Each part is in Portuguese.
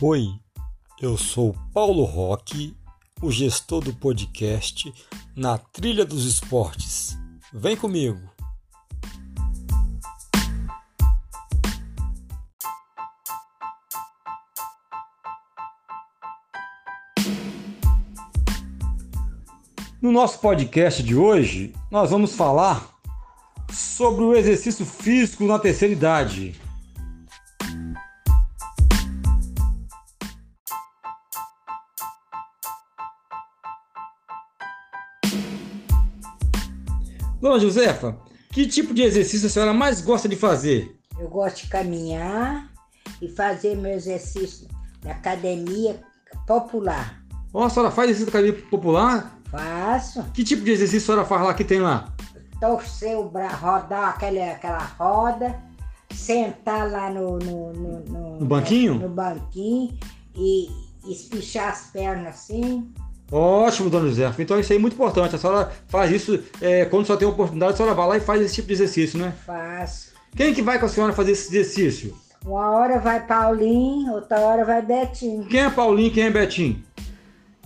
Oi, eu sou Paulo Roque, o gestor do podcast Na Trilha dos Esportes. Vem comigo! No nosso podcast de hoje, nós vamos falar sobre o exercício físico na terceira idade. Dona Josefa, que tipo de exercício a senhora mais gosta de fazer? Eu gosto de caminhar e fazer meu exercício na academia popular. Ó, a senhora faz exercício na academia popular? Faço. Que tipo de exercício a senhora faz lá que tem lá? Torcer o braço, rodar aquela, aquela roda, sentar lá no, no, no, no, No banquinho? no banquinho e espichar as pernas assim. Ótimo, Dona Josefa. Então isso aí é muito importante. A senhora faz isso é, quando só tem oportunidade, a senhora vai lá e faz esse tipo de exercício, né? Faço. Quem que vai com a senhora fazer esse exercício? Uma hora vai Paulinho, outra hora vai Betinho. Quem é Paulinho quem é Betinho?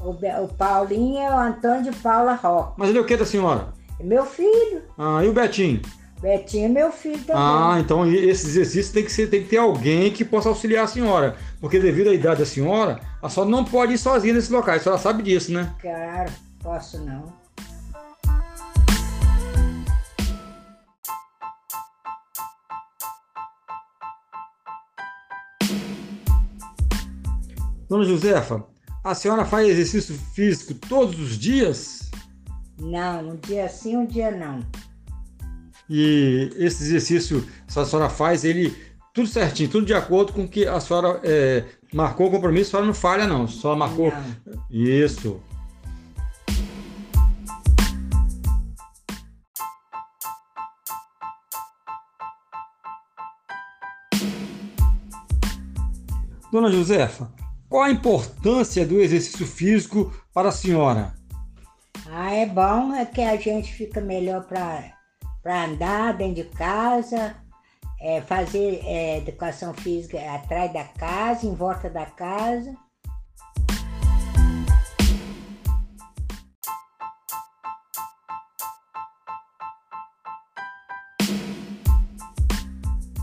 O, Be- o Paulinho é o Antônio de Paula Roque. Mas ele é o que da senhora? É meu filho. Ah, e o Betinho? Betinho é meu filho também. Ah, então esse exercício tem que, ser, tem que ter alguém que possa auxiliar a senhora. Porque devido à idade da senhora, a senhora não pode ir sozinha nesses locais. A senhora sabe disso, né? Claro, posso não. Dona Josefa, a senhora faz exercício físico todos os dias? Não, um dia sim, um dia não. E esse exercício a senhora faz, ele tudo certinho, tudo de acordo com que a senhora é, marcou o compromisso, a senhora não falha não, só marcou. Não. Isso. Dona Josefa, qual a importância do exercício físico para a senhora? Ah, é bom, é que a gente fica melhor para andar dentro de casa, é, fazer é, educação física atrás da casa, em volta da casa.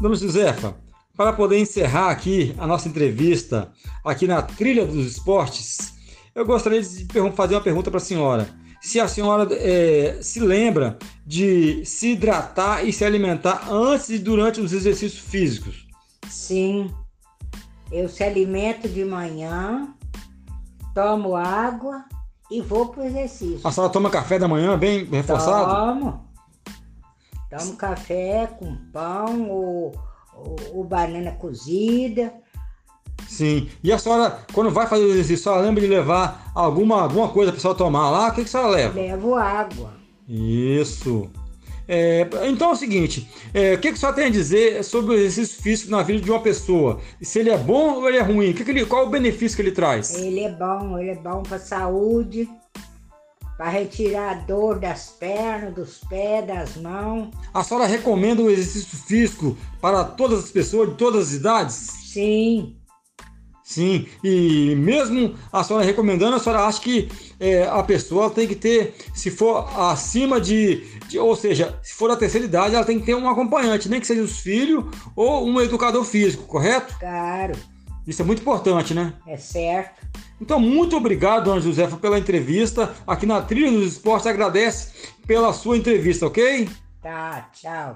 Dona Josefa, para poder encerrar aqui a nossa entrevista aqui na Trilha dos Esportes, eu gostaria de fazer uma pergunta para a senhora. Se a senhora eh, se lembra de se hidratar e se alimentar antes e durante os exercícios físicos. Sim, eu se alimento de manhã, tomo água e vou para o exercício. A senhora toma café da manhã bem reforçado? Tomo. Tomo café com pão ou, ou, ou banana cozida. Sim. E a senhora, quando vai fazer o exercício, a senhora lembra de levar alguma, alguma coisa para a senhora tomar lá? O que, que a senhora leva? Levo água. Isso. É, então é o seguinte, é, o que, que a senhora tem a dizer sobre o exercício físico na vida de uma pessoa? Se ele é bom ou ele é ruim? O que que ele- qual o benefício que ele traz? Ele é bom, ele é bom para saúde, para retirar a dor das pernas, dos pés, das mãos. A senhora recomenda o exercício físico para todas as pessoas de todas as idades? Sim, Sim, e mesmo a senhora recomendando, a senhora acha que é, a pessoa tem que ter, se for acima de, de- ou seja, se for da terceira idade, ela tem que ter um acompanhante, nem que seja os filhos ou um educador físico, correto? claro, Isso é muito importante, né? é certo. Então, muito obrigado, dona Josefa, pela entrevista. Aqui na Trilha dos Esportes agradece pela sua entrevista, ok? Tá, tchau.